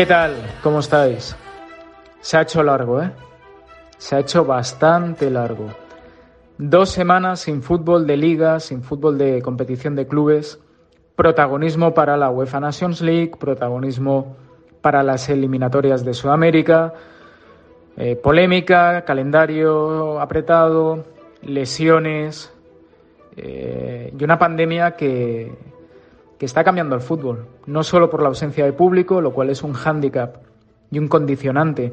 ¿Qué tal? ¿Cómo estáis? Se ha hecho largo, ¿eh? Se ha hecho bastante largo. Dos semanas sin fútbol de liga, sin fútbol de competición de clubes, protagonismo para la UEFA Nations League, protagonismo para las eliminatorias de Sudamérica, eh, polémica, calendario apretado, lesiones eh, y una pandemia que, que está cambiando el fútbol, no solo por la ausencia de público, lo cual es un hándicap y un condicionante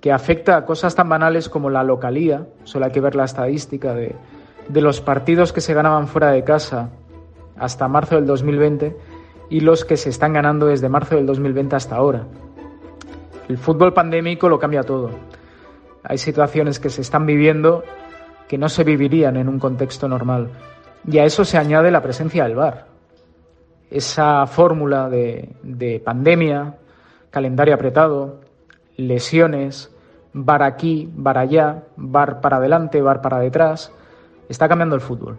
que afecta a cosas tan banales como la localía, solo hay que ver la estadística de, de los partidos que se ganaban fuera de casa hasta marzo del 2020 y los que se están ganando desde marzo del 2020 hasta ahora. El fútbol pandémico lo cambia todo. Hay situaciones que se están viviendo que no se vivirían en un contexto normal. Y a eso se añade la presencia del VAR esa fórmula de, pandemia, calendario apretado, lesiones, bar aquí, bar allá, bar para adelante, bar para detrás, está cambiando el fútbol.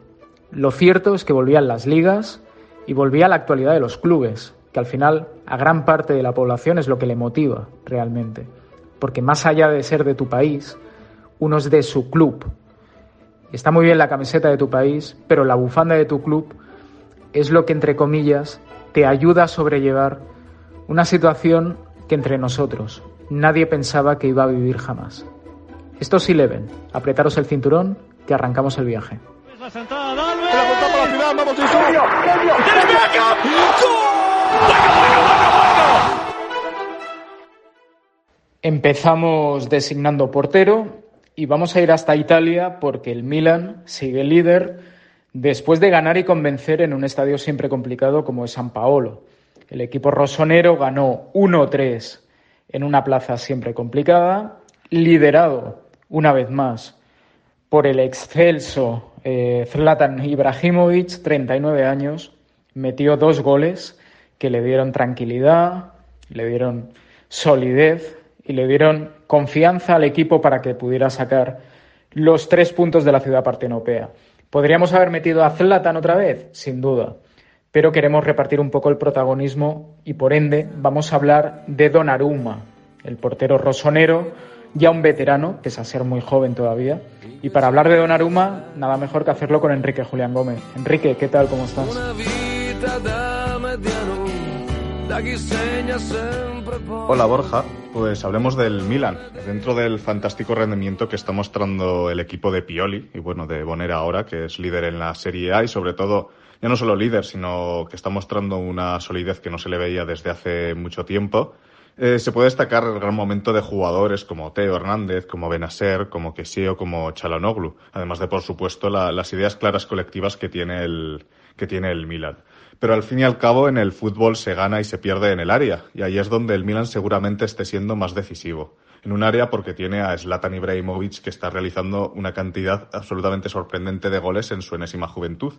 Lo cierto es que volvían las ligas y volvía la actualidad de los clubes, que al final a gran parte de la población es lo que le motiva realmente. Porque más allá de ser de tu país, uno es de su club. Está muy bien la camiseta de tu país, pero la bufanda de tu club es lo que, entre comillas, te ayuda a sobrellevar una situación que entre nosotros nadie pensaba que iba a vivir jamás. Esto sí le ven. Apretaros el cinturón, que arrancamos el viaje. Empezamos designando portero y vamos a ir hasta Italia porque el Milan sigue líder después de ganar y convencer en un estadio siempre complicado como es San Paolo. El equipo rosonero ganó 1-3 en una plaza siempre complicada, liderado una vez más por el excelso eh, Zlatan Ibrahimovic, 39 años, metió dos goles que le dieron tranquilidad, le dieron solidez y le dieron confianza al equipo para que pudiera sacar los tres puntos de la ciudad partenopea. ¿Podríamos haber metido a Zlatan otra vez? Sin duda. Pero queremos repartir un poco el protagonismo y por ende vamos a hablar de Donnarumma, el portero rosonero, ya un veterano, es a ser muy joven todavía. Y para hablar de Donnarumma, nada mejor que hacerlo con Enrique Julián Gómez. Enrique, ¿qué tal? ¿Cómo estás? Hola Borja, pues hablemos del Milan, dentro del fantástico rendimiento que está mostrando el equipo de Pioli y bueno, de Bonera ahora, que es líder en la Serie A y sobre todo, ya no solo líder, sino que está mostrando una solidez que no se le veía desde hace mucho tiempo. Eh, se puede destacar el gran momento de jugadores como Teo Hernández, como Benacer, como Kesio, como Chalanoglu, además de, por supuesto, las ideas claras colectivas que tiene el, que tiene el Milan pero al fin y al cabo en el fútbol se gana y se pierde en el área, y ahí es donde el Milan seguramente esté siendo más decisivo. En un área porque tiene a Zlatan Ibrahimovic que está realizando una cantidad absolutamente sorprendente de goles en su enésima juventud.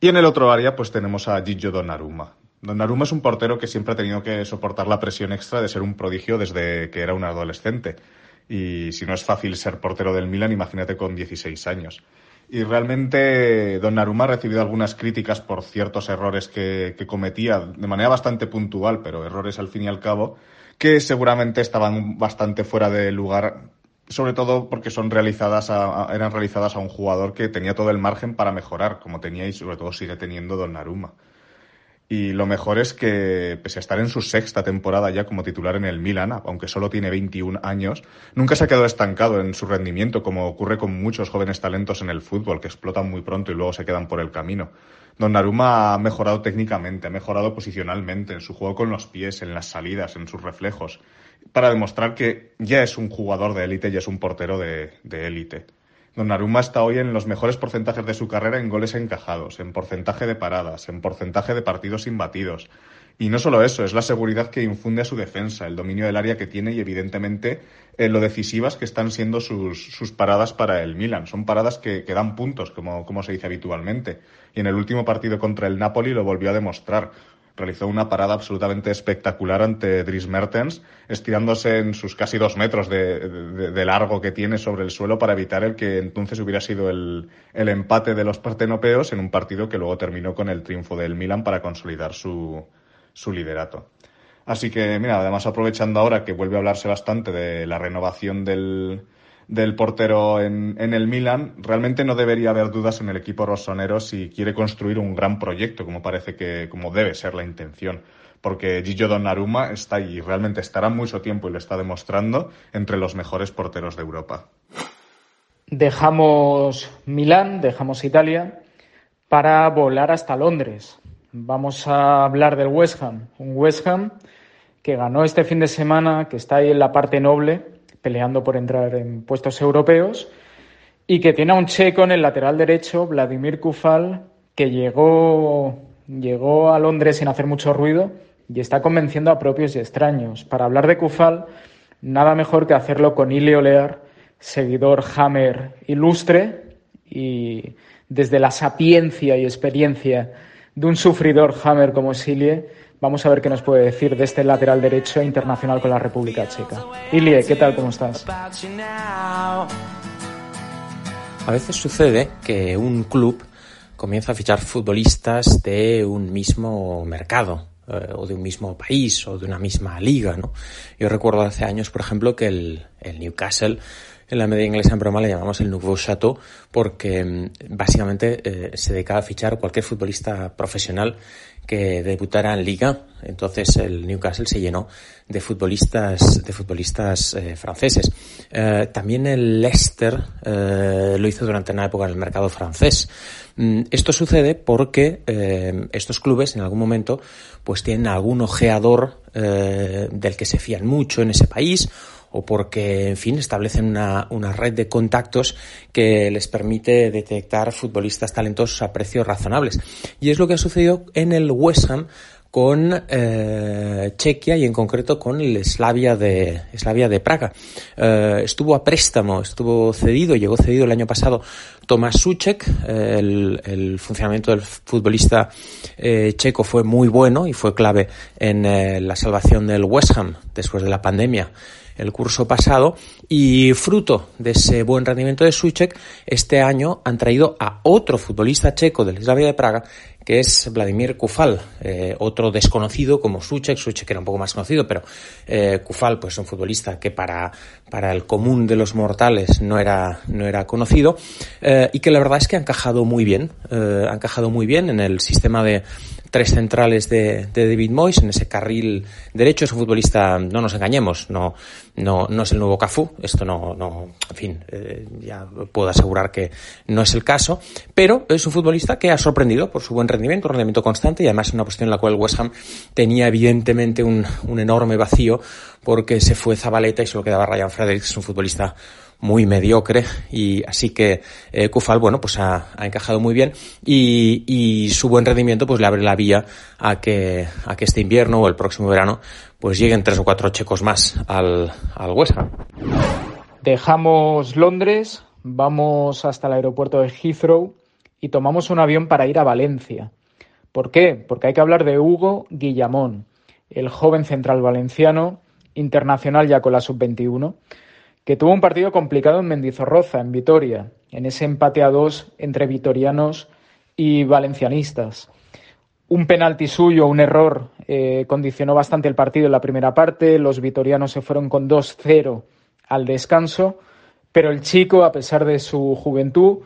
Y en el otro área pues tenemos a Gigio Donnarumma. Donnarumma es un portero que siempre ha tenido que soportar la presión extra de ser un prodigio desde que era un adolescente. Y si no es fácil ser portero del Milan, imagínate con 16 años. Y realmente Donnarumma ha recibido algunas críticas por ciertos errores que, cometía de manera bastante puntual, pero errores al fin y al cabo, que seguramente estaban bastante fuera de lugar, sobre todo porque son realizadas eran realizadas a un jugador que tenía todo el margen para mejorar, como tenía y sobre todo sigue teniendo Donnarumma. Y lo mejor es que, pese a estar en su sexta temporada ya como titular en el Milan, aunque solo tiene 21 años, nunca se ha quedado estancado en su rendimiento, como ocurre con muchos jóvenes talentos en el fútbol, que explotan muy pronto y luego se quedan por el camino. Donnarumma ha mejorado técnicamente, ha mejorado posicionalmente, en su juego con los pies, en las salidas, en sus reflejos, para demostrar que ya es un jugador de élite, ya es un portero de élite. Donnarumma está hoy en los mejores porcentajes de su carrera en goles encajados, en porcentaje de paradas, en porcentaje de partidos imbatidos. Y no solo eso, es la seguridad que infunde a su defensa, el dominio del área que tiene y evidentemente eh, lo decisivas que están siendo sus, paradas para el Milan. Son paradas que, que dan puntos, como, como se dice habitualmente. Y en el último partido contra el Napoli lo volvió a demostrar realizó una parada absolutamente espectacular ante Dries Mertens, estirándose en sus casi dos metros de, largo que tiene sobre el suelo para evitar el que entonces hubiera sido el, empate de los partenopeos en un partido que luego terminó con el triunfo del Milan para consolidar su, su liderato. Así que, mira, además aprovechando ahora que vuelve a hablarse bastante de la renovación del, del portero en, el Milan, realmente no debería haber dudas en el equipo rosonero si quiere construir un gran proyecto, como parece que, como debe ser la intención. Porque Gigio Donnarumma está y realmente estará mucho tiempo y lo está demostrando entre los mejores porteros de Europa. Dejamos Milán, dejamos Italia para volar hasta Londres. Vamos a hablar del West Ham, un West Ham que ganó este fin de semana, que está ahí en la parte noble, peleando por entrar en puestos europeos, y que tiene a un checo en el lateral derecho, Vladimir Kufal, que llegó, llegó a Londres sin hacer mucho ruido y está convenciendo a propios y extraños. Para hablar de Kufal, nada mejor que hacerlo con Ili Olear, seguidor Hammer ilustre y desde la sapiencia y experiencia de un sufridor Hammer como Silie, Vamos a ver qué nos puede decir de este lateral derecho internacional con la República Checa. Ilie, ¿qué tal? ¿Cómo estás? A veces sucede que un club comienza a fichar futbolistas de un mismo mercado eh, o de un mismo país o de una misma liga, ¿no? Yo recuerdo hace años, por ejemplo, que el, el Newcastle en la media inglesa en broma le llamamos el Nouveau Chateau porque mm, básicamente eh, se dedicaba a fichar cualquier futbolista profesional que debutara en liga. Entonces el Newcastle se llenó de futbolistas, de futbolistas eh, franceses. Eh, también el Leicester lo hizo durante una época en el mercado francés. Mm, esto sucede porque estos clubes en algún momento pues tienen algún ojeador del que se fían mucho en ese país o porque, en fin, establecen una, una, red de contactos que les permite detectar futbolistas talentosos a precios razonables. Y es lo que ha sucedido en el West Ham con eh, Chequia y en concreto con el Slavia de, Slavia de Praga. Eh, estuvo a préstamo, estuvo cedido, llegó cedido el año pasado Tomás Suchek. el, el, funcionamiento del futbolista eh, checo fue muy bueno y fue clave en eh, la salvación del West Ham después de la pandemia el curso pasado y fruto de ese buen rendimiento de Suchek, este año han traído a otro futbolista checo del Slavia de Praga que es Vladimir Kufal, eh, otro desconocido como Suchek, Suchek era un poco más conocido, pero eh, Kufal pues un futbolista que para, para el común de los mortales no era, no era conocido eh, y que la verdad es que ha encajado muy bien, ha encajado muy bien en el sistema de tres centrales de, David Moyes en ese carril derecho. Es un futbolista, no nos engañemos, no, no, no es el nuevo Cafú. Esto no, no, en fin, ya puedo asegurar que no es el caso. Pero es un futbolista que ha sorprendido por su buen rendimiento, un rendimiento constante y además en una posición en la cual West Ham tenía evidentemente un, un enorme vacío porque se fue Zabaleta y solo quedaba Ryan Fredericks, un futbolista muy mediocre y así que eh, Kufal, bueno, pues ha, ha encajado muy bien y, y, su buen rendimiento pues le abre la vía a que, a que este invierno o el próximo verano pues lleguen tres o cuatro checos más al, al West Ham. Dejamos Londres, vamos hasta el aeropuerto de Heathrow y tomamos un avión para ir a Valencia. ¿Por qué? Porque hay que hablar de Hugo Guillamón, el joven central valenciano, internacional ya con la sub-21, que tuvo un partido complicado en Mendizorroza, en Vitoria, en ese empate a dos entre vitorianos y valencianistas. Un penalti suyo, un error, eh, condicionó bastante el partido en la primera parte. Los vitorianos se fueron con 2-0 al descanso, pero el chico, a pesar de su juventud,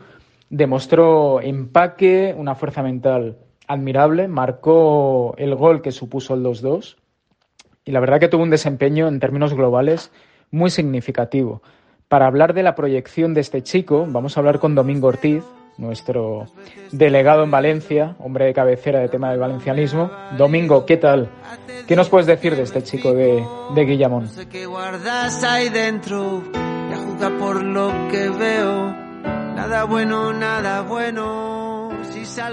demostró empaque, una fuerza mental admirable, marcó el gol que supuso el 2-2 y la verdad que tuvo un desempeño en términos globales muy significativo. Para hablar de la proyección de este chico, vamos a hablar con Domingo Ortiz, nuestro delegado en Valencia, hombre de cabecera de tema del valencianismo. Domingo, ¿qué tal? ¿Qué nos puedes decir de este chico de, de Guillamón? por lo que veo, nada bueno, nada bueno.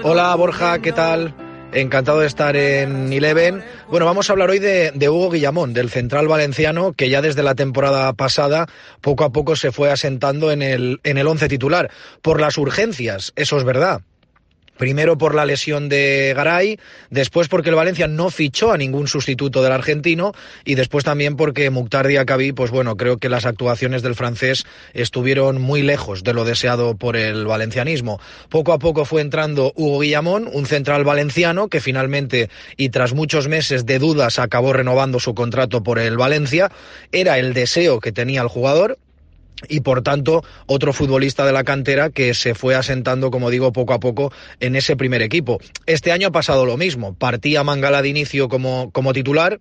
Hola Borja, ¿qué tal? Encantado de estar en Eleven. Bueno, vamos a hablar hoy de, Hugo Guillamón, del central valenciano, que ya desde la temporada pasada poco a poco se fue asentando en el, en el once titular. Por las urgencias, eso es verdad. Primero por la lesión de Garay, después porque el Valencia no fichó a ningún sustituto del argentino y después también porque Mukhtar Diakabi, pues bueno, creo que las actuaciones del francés estuvieron muy lejos de lo deseado por el valencianismo. Poco a poco fue entrando Hugo Guillamón, un central valenciano que finalmente y tras muchos meses de dudas acabó renovando su contrato por el Valencia. Era el deseo que tenía el jugador, y por tanto otro futbolista de la cantera que se fue asentando, como digo, poco a poco en ese primer equipo. Este año ha pasado lo mismo. Partía Mangala de inicio como, como titular,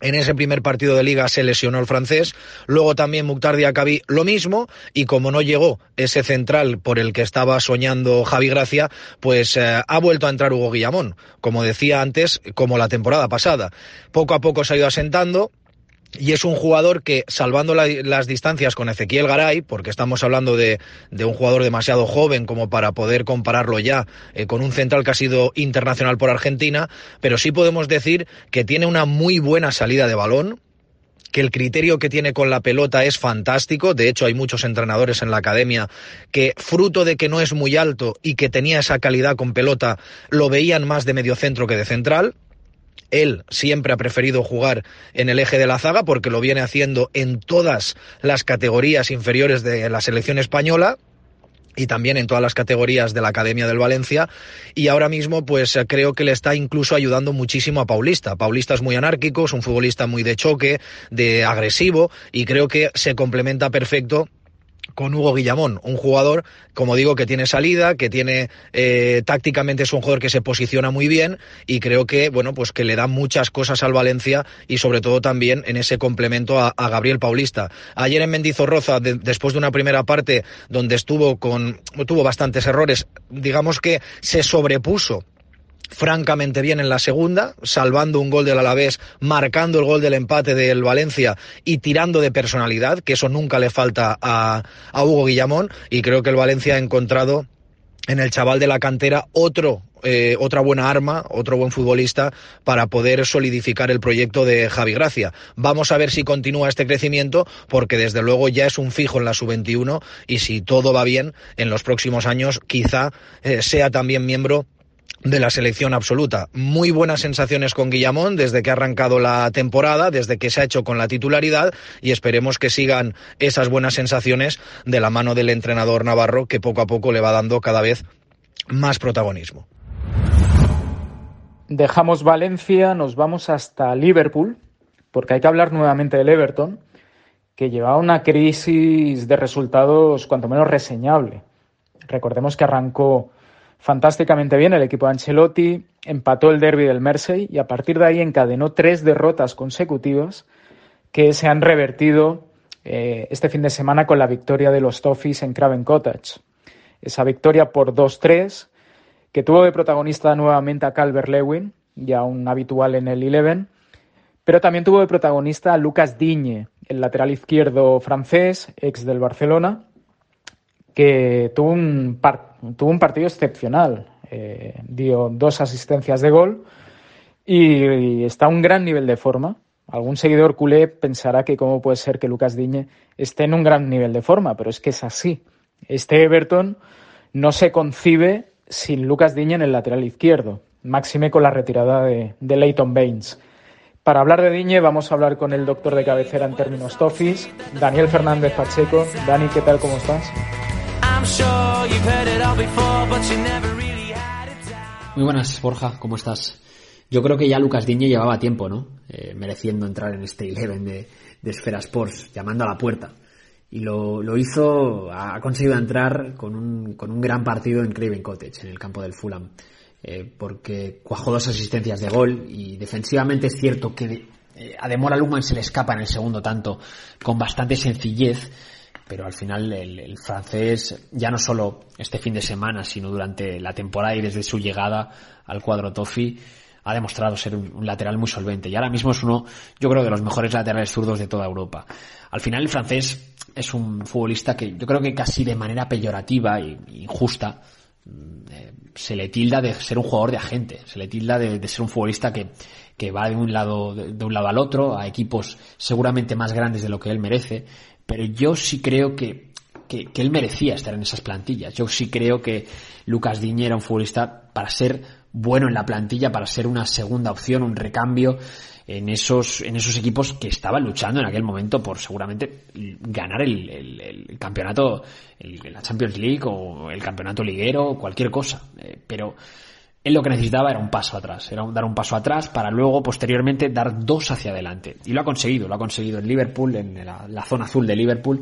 en ese primer partido de liga se lesionó el francés, luego también Mukhtar Diakabi lo mismo, y como no llegó ese central por el que estaba soñando Javi Gracia, pues eh, ha vuelto a entrar Hugo Guillamón, como decía antes, como la temporada pasada. Poco a poco se ha ido asentando, y es un jugador que, salvando las distancias con Ezequiel Garay, porque estamos hablando de, un jugador demasiado joven como para poder compararlo ya eh, con un central que ha sido internacional por Argentina, pero sí podemos decir que tiene una muy buena salida de balón, que el criterio que tiene con la pelota es fantástico. De hecho, hay muchos entrenadores en la academia que, fruto de que no es muy alto y que tenía esa calidad con pelota, lo veían más de medio centro que de central. Él siempre ha preferido jugar en el eje de la zaga porque lo viene haciendo en todas las categorías inferiores de la selección española y también en todas las categorías de la Academia del Valencia y ahora mismo pues creo que le está incluso ayudando muchísimo a Paulista. Paulista es muy anárquico, es un futbolista muy de choque, de agresivo y creo que se complementa perfecto con Hugo Guillamón, un jugador, como digo, que tiene salida, que tiene eh, tácticamente es un jugador que se posiciona muy bien y creo que, bueno, pues que le da muchas cosas al Valencia y sobre todo también en ese complemento a, Gabriel Paulista. Ayer en Mendizorroza, después de una primera parte donde estuvo con, tuvo bastantes errores, digamos que se sobrepuso francamente bien en la segunda, salvando un gol del Alavés, marcando el gol del empate del Valencia y tirando de personalidad, que eso nunca le falta a, Hugo Guillamón, y creo que el Valencia ha encontrado en el chaval de la cantera otro eh, otra buena arma, otro buen futbolista para poder solidificar el proyecto de Javi Gracia. Vamos a ver si continúa este crecimiento porque desde luego ya es un fijo en la sub-21 y si todo va bien en los próximos años quizá eh, sea también miembro de la selección absoluta. Muy buenas sensaciones con Guillamón desde que ha arrancado la temporada, desde que se ha hecho con la titularidad y esperemos que sigan esas buenas sensaciones de la mano del entrenador Navarro que poco a poco le va dando cada vez más protagonismo. Dejamos Valencia, nos vamos hasta Liverpool, porque hay que hablar nuevamente del Everton, que llevaba una crisis de resultados cuanto menos reseñable. Recordemos que arrancó fantásticamente bien el equipo de Ancelotti, empató el derby del Mersey y a partir de ahí encadenó tres derrotas consecutivas que se han revertido eh, este fin de semana con la victoria de los Toffees en Craven Cottage. Esa victoria por 2-3 que tuvo de protagonista nuevamente a Calvert Lewin, ya un habitual en el Eleven, pero también tuvo de protagonista a Lucas Digne, el lateral izquierdo francés, ex del Barcelona, que tuvo un, tuvo un partido excepcional. Eh, dio dos asistencias de gol y, está a un gran nivel de forma. Algún seguidor culé pensará que cómo puede ser que Lucas Diñe esté en un gran nivel de forma, pero es que es así. Este Everton no se concibe sin Lucas Diñe en el lateral izquierdo, máxime con la retirada de, de Leighton Baines. Para hablar de Diñe vamos a hablar con el doctor de cabecera en términos Toffis, Daniel Fernández Pacheco. Dani, ¿qué tal? ¿Cómo estás? Muy buenas, Borja, ¿cómo estás? Yo creo que ya Lucas Diñe llevaba tiempo, ¿no? Eh, mereciendo entrar en este Eleven de, de Esfera Sports, llamando a la puerta. Y lo, lo, hizo, ha conseguido entrar con un, con un gran partido en Craven Cottage, en el campo del Fulham. eh, porque cuajó dos asistencias de gol y defensivamente es cierto que eh, a Demora Lugman se le escapa en el segundo tanto con bastante sencillez, pero al final el, francés, ya no solo este fin de semana, sino durante la temporada y desde su llegada al cuadro Tofi, ha demostrado ser un, lateral muy solvente y ahora mismo es uno, yo creo, de los mejores laterales zurdos de toda Europa. Al final el francés es un futbolista que yo creo que casi de manera peyorativa e injusta mm, eh, se le tilda de ser un jugador de agente, se le tilda de, ser un futbolista que, que va de un lado de, un lado al otro a equipos seguramente más grandes de lo que él merece, pero yo sí creo que, que, él merecía estar en esas plantillas. Yo sí creo que Lucas Diñé era un futbolista para ser bueno en la plantilla, para ser una segunda opción, un recambio en esos, en esos equipos que estaban luchando en aquel momento por seguramente ganar el, el, campeonato, la Champions League o el campeonato liguero, cualquier cosa. Eh, pero él lo que necesitaba era un paso atrás, era dar un paso atrás para luego posteriormente dar dos hacia adelante. Y lo ha conseguido, lo ha conseguido en Liverpool, en la, zona azul de Liverpool,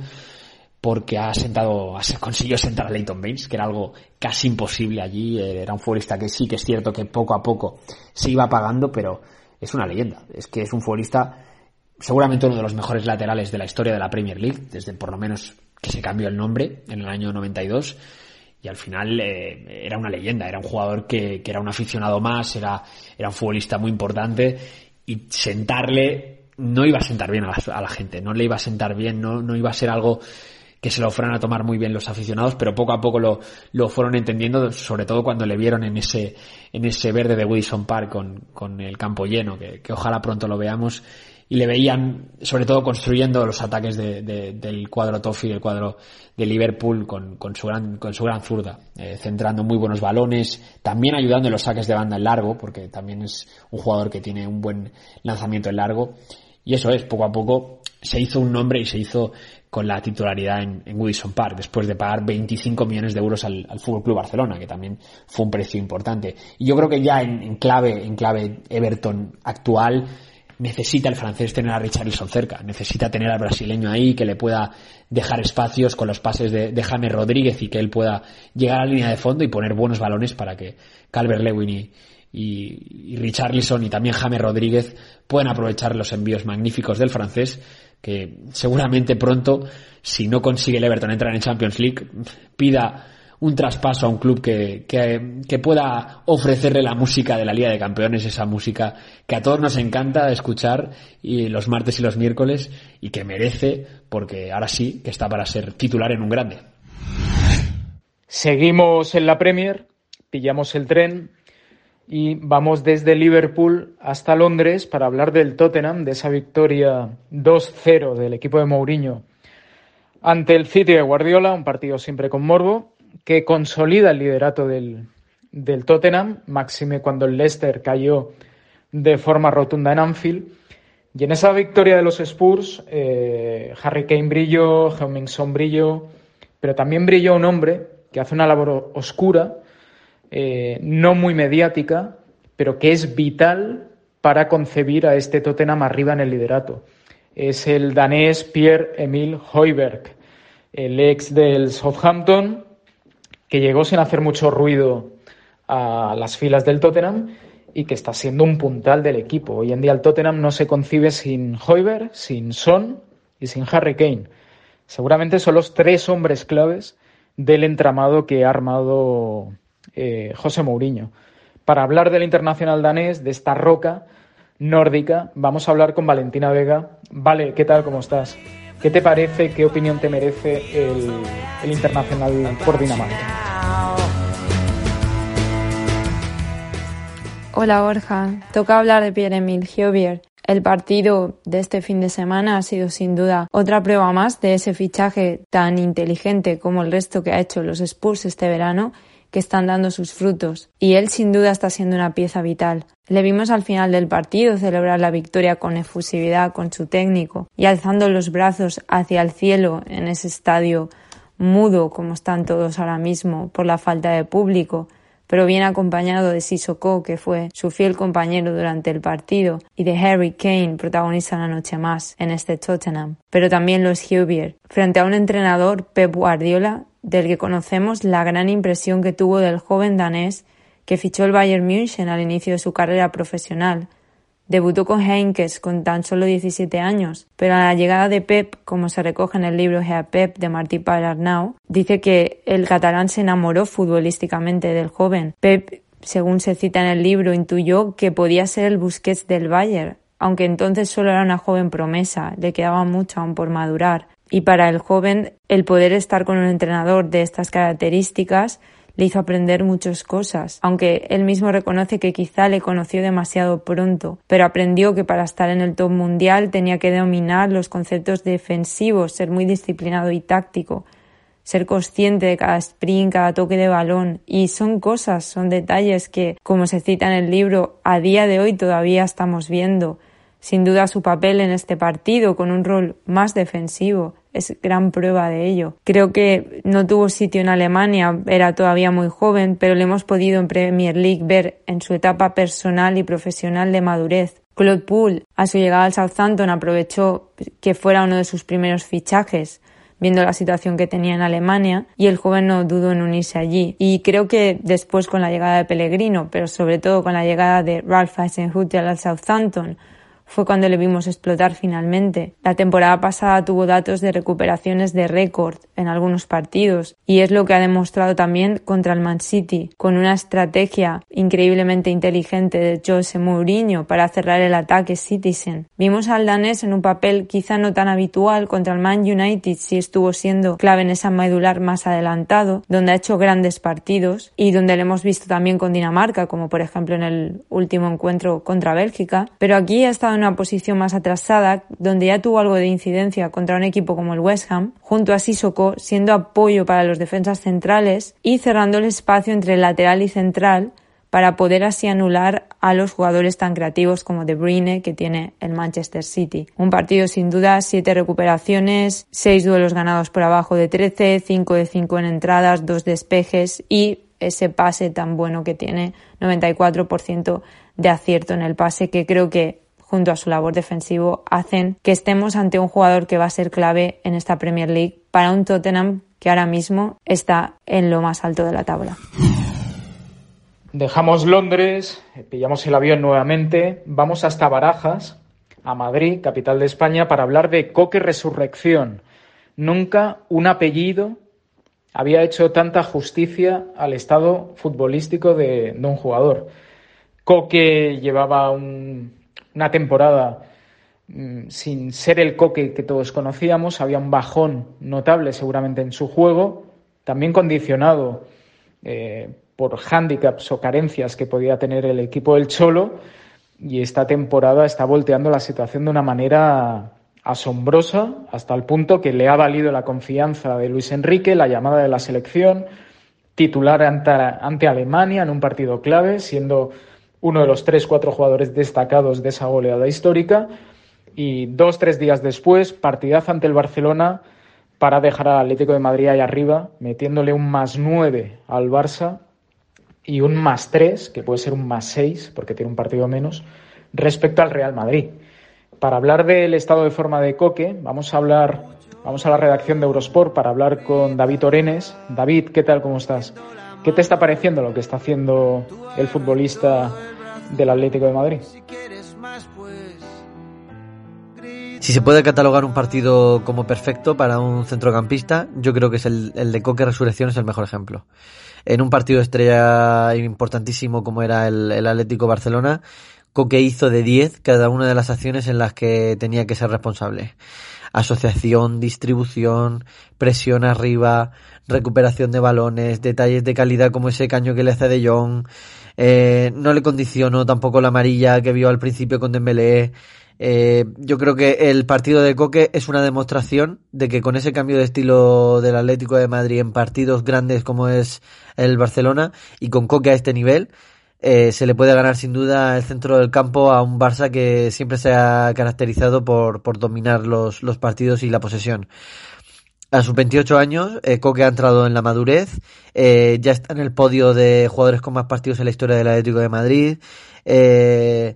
porque ha sentado, ha consiguió sentar a Leighton Baines, que era algo casi imposible allí. Era un futbolista que sí que es cierto que poco a poco se iba apagando, pero es una leyenda. Es que es un futbolista seguramente uno de los mejores laterales de la historia de la Premier League, desde por lo menos que se cambió el nombre en el año 92 y al final eh, era una leyenda, era un jugador que, era un aficionado más, era, era un futbolista muy importante y sentarle no iba a sentar bien a la, gente, no le iba a sentar bien, no, no iba a ser algo que se lo fueran a tomar muy bien los aficionados, pero poco a poco lo, lo fueron entendiendo, sobre todo cuando le vieron en ese, en ese verde de Wilson Park con, con el campo lleno, que, que ojalá pronto lo veamos y le veían sobre todo construyendo los ataques de, del cuadro Toffee, del cuadro de Liverpool con, con, su gran con su gran zurda, eh, centrando muy buenos balones, también ayudando en los saques de banda en largo, porque también es un jugador que tiene un buen lanzamiento en largo y eso es, poco a poco se hizo un nombre y se hizo con la titularidad en, en Park, después de pagar 25 millones de euros al, al Fútbol Club Barcelona, que también fue un precio importante. Y yo creo que ya en clave, en clave Everton actual, necesita el francés tener a Richarlison cerca, necesita tener al brasileño ahí que le pueda dejar espacios con los pases de, de James Rodríguez y que él pueda llegar a la línea de fondo y poner buenos balones para que Calvert Lewin y, y, Richarlison y también James Rodríguez puedan aprovechar los envíos magníficos del francés que seguramente pronto, si no consigue el Everton entrar en Champions League, pida un traspaso a un club que, que, pueda ofrecerle la música de la Liga de Campeones, esa música que a todos nos encanta escuchar y los martes y los miércoles y que merece, porque ahora sí que está para ser titular en un grande. Seguimos en la Premier, pillamos el tren y vamos desde Liverpool hasta Londres para hablar del Tottenham, de esa victoria 2-0 del equipo de Mourinho ante el City de Guardiola, un partido siempre con morbo que consolida el liderato del, del Tottenham, máxime cuando el Leicester cayó de forma rotunda en Anfield. Y en esa victoria de los Spurs, eh, Harry Kane brilló, heung brilló, pero también brilló un hombre que hace una labor oscura, eh, no muy mediática, pero que es vital para concebir a este Tottenham arriba en el liderato. Es el danés Pierre-Emile Hoiberg, el ex del Southampton, que llegó sin hacer mucho ruido a las filas del Tottenham y que está siendo un puntal del equipo. Hoy en día el Tottenham no se concibe sin Hoiberg, sin Son y sin Harry Kane. Seguramente son los tres hombres claves del entramado que ha armado eh, José Mourinho. Para hablar del internacional danés, de esta roca nórdica, vamos a hablar con Valentina Vega. Vale, ¿qué tal? ¿Cómo estás? ¿Qué te parece, qué opinión te merece el, internacional por Dinamarca? Hola Borja, toca hablar de Pierre-Emile Giovier. El partido de este fin de semana ha sido sin duda otra prueba más de ese fichaje tan inteligente como el resto que ha hecho los Spurs este verano que están dando sus frutos, y él sin duda está siendo una pieza vital. Le vimos al final del partido celebrar la victoria con efusividad con su técnico y alzando los brazos hacia el cielo en ese estadio mudo como están todos ahora mismo por la falta de público, pero bien acompañado de Sissoko, que fue su fiel compañero durante el partido, y de Harry Kane, protagonista la noche más en este Tottenham. Pero también los Hubier, frente a un entrenador Pep Guardiola del que conocemos la gran impresión que tuvo del joven danés que fichó el Bayern München al inicio de su carrera profesional. Debutó con Heinkes con tan solo 17 años, pero a la llegada de Pep, como se recoge en el libro Gea Pep de Martí Palarnau, dice que el catalán se enamoró futbolísticamente del joven. Pep, según se cita en el libro, intuyó que podía ser el Busquets del Bayern, aunque entonces solo era una joven promesa, le quedaba mucho aún por madurar. Y para el joven, el poder estar con un entrenador de estas características le hizo aprender muchas cosas, aunque él mismo reconoce que quizá le conoció demasiado pronto, pero aprendió que para estar en el top mundial tenía que dominar los conceptos defensivos, ser muy disciplinado y táctico, ser consciente de cada sprint, cada toque de balón, y son cosas, son detalles que, como se cita en el libro, a día de hoy todavía estamos viendo. Sin duda su papel en este partido, con un rol más defensivo, es gran prueba de ello. Creo que no tuvo sitio en Alemania, era todavía muy joven, pero le hemos podido en Premier League ver en su etapa personal y profesional de madurez. Claude Poole, a su llegada al Southampton, aprovechó que fuera uno de sus primeros fichajes viendo la situación que tenía en Alemania y el joven no dudó en unirse allí. Y creo que después con la llegada de Pellegrino, pero sobre todo con la llegada de Ralph Hasenhuttl al Southampton, fue cuando le vimos explotar finalmente. La temporada pasada tuvo datos de recuperaciones de récord en algunos partidos y es lo que ha demostrado también contra el Man City, con una estrategia increíblemente inteligente de Jose Mourinho para cerrar el ataque Citizen. Vimos al danés en un papel quizá no tan habitual contra el Man United, si estuvo siendo clave en esa medular más adelantado, donde ha hecho grandes partidos y donde lo hemos visto también con Dinamarca, como por ejemplo en el último encuentro contra Bélgica, pero aquí ha estado en una posición más atrasada, donde ya tuvo algo de incidencia contra un equipo como el West Ham, junto a Sissoko, siendo apoyo para los defensas centrales y cerrando el espacio entre lateral y central para poder así anular a los jugadores tan creativos como De Bruyne que tiene el Manchester City. Un partido sin duda, siete recuperaciones, seis duelos ganados por abajo de 13, 5 de 5 en entradas, dos despejes y ese pase tan bueno que tiene 94% de acierto en el pase que creo que junto a su labor defensivo, hacen que estemos ante un jugador que va a ser clave en esta Premier League para un Tottenham que ahora mismo está en lo más alto de la tabla. Dejamos Londres, pillamos el avión nuevamente, vamos hasta Barajas, a Madrid, capital de España, para hablar de Coque Resurrección. Nunca un apellido había hecho tanta justicia al estado futbolístico de, de un jugador. Coque llevaba un, una temporada mm, sin ser el coque que todos conocíamos, había un bajón notable seguramente en su juego, también condicionado eh, por hándicaps o carencias que podía tener el equipo del Cholo, y esta temporada está volteando la situación de una manera asombrosa, hasta el punto que le ha valido la confianza de Luis Enrique, la llamada de la selección, titular ante, ante Alemania en un partido clave, siendo uno de los tres, cuatro jugadores destacados de esa goleada histórica. Y dos, tres días después, partidazo ante el Barcelona para dejar al Atlético de Madrid ahí arriba, metiéndole un más nueve al Barça y un más tres, que puede ser un más seis, porque tiene un partido menos, respecto al Real Madrid. Para hablar del estado de forma de Coque, vamos a hablar, vamos a la redacción de Eurosport para hablar con David Orenes. David, ¿qué tal? ¿Cómo estás? ¿Qué te está pareciendo lo que está haciendo el futbolista del Atlético de Madrid. Si se puede catalogar un partido como perfecto para un centrocampista, yo creo que es el, de Coque Resurrección es el mejor ejemplo. En un partido estrella importantísimo como era el, el Atlético Barcelona, Coque hizo de 10 cada una de las acciones en las que tenía que ser responsable. Asociación, distribución, presión arriba, recuperación de balones, detalles de calidad como ese caño que le hace de Jong, eh, no le condicionó tampoco la amarilla que vio al principio con Dembélé. Eh, yo creo que el partido de Coque es una demostración de que con ese cambio de estilo del Atlético de Madrid en partidos grandes como es el Barcelona y con Coque a este nivel, eh, se le puede ganar sin duda el centro del campo a un Barça que siempre se ha caracterizado por, por dominar los, los partidos y la posesión. A sus 28 años, eh, Coque ha entrado en la madurez, eh, ya está en el podio de jugadores con más partidos en la historia del Atlético de Madrid. Eh,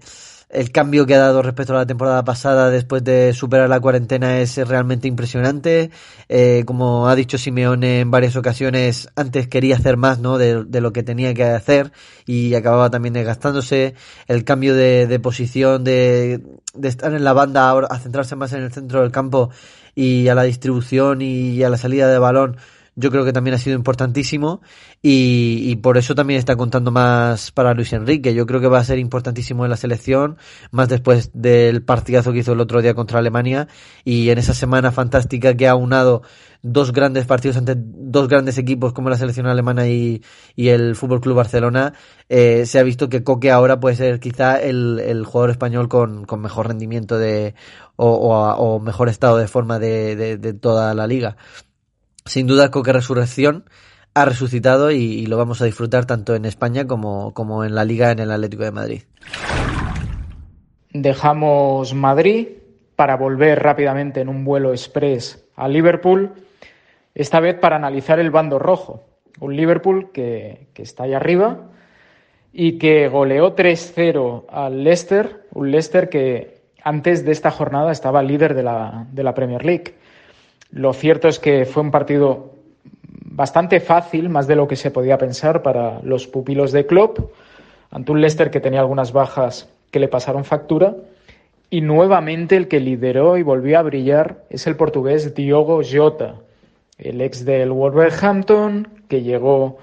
el cambio que ha dado respecto a la temporada pasada después de superar la cuarentena es realmente impresionante. Eh, como ha dicho Simeone en varias ocasiones, antes quería hacer más ¿no? de, lo que tenía que hacer y acababa también desgastándose. El cambio de, posición, de, de, estar en la banda ahora, a centrarse más en el centro del campo y a la distribución y a la salida de balón yo creo que también ha sido importantísimo y, por eso también está contando más para Luis Enrique. Yo creo que va a ser importantísimo en la selección, más después del partidazo que hizo el otro día contra Alemania y en esa semana fantástica que ha unado dos grandes partidos ante dos grandes equipos como la selección alemana y, el Fútbol Club Barcelona, eh, se ha visto que Coque ahora puede ser quizá el, jugador español con, mejor rendimiento de o, mejor estado de forma de toda la liga. Sin duda, Coque Resurrección ha resucitado y, lo vamos a disfrutar tanto en España como, como en la Liga en el Atlético de Madrid. Dejamos Madrid para volver rápidamente en un vuelo express a Liverpool, esta vez para analizar el bando rojo. Un Liverpool que, está ahí arriba y que goleó 3-0 al Leicester, un Leicester que antes de esta jornada estaba líder de la, de la Premier League. Lo cierto es que fue un partido bastante fácil, más de lo que se podía pensar para los pupilos de Klopp, ante un que tenía algunas bajas que le pasaron factura. Y nuevamente el que lideró y volvió a brillar es el portugués Diogo Jota, el ex del Wolverhampton, que llegó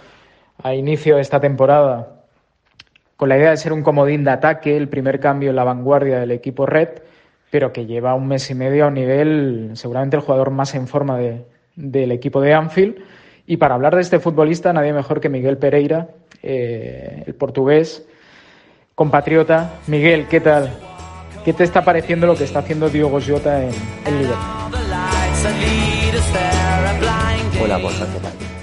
a inicio de esta temporada con la idea de ser un comodín de ataque, el primer cambio en la vanguardia del equipo Red, pero que lleva un mes y medio a un nivel, seguramente el jugador más en forma del equipo de Anfield. Y para hablar de este futbolista, nadie mejor que Miguel Pereira, eh, el portugués, compatriota. Miguel, ¿qué tal? ¿Qué te está pareciendo lo que está haciendo Diogo Jota en, el Liverpool? Hola, Borja, ¿qué tal?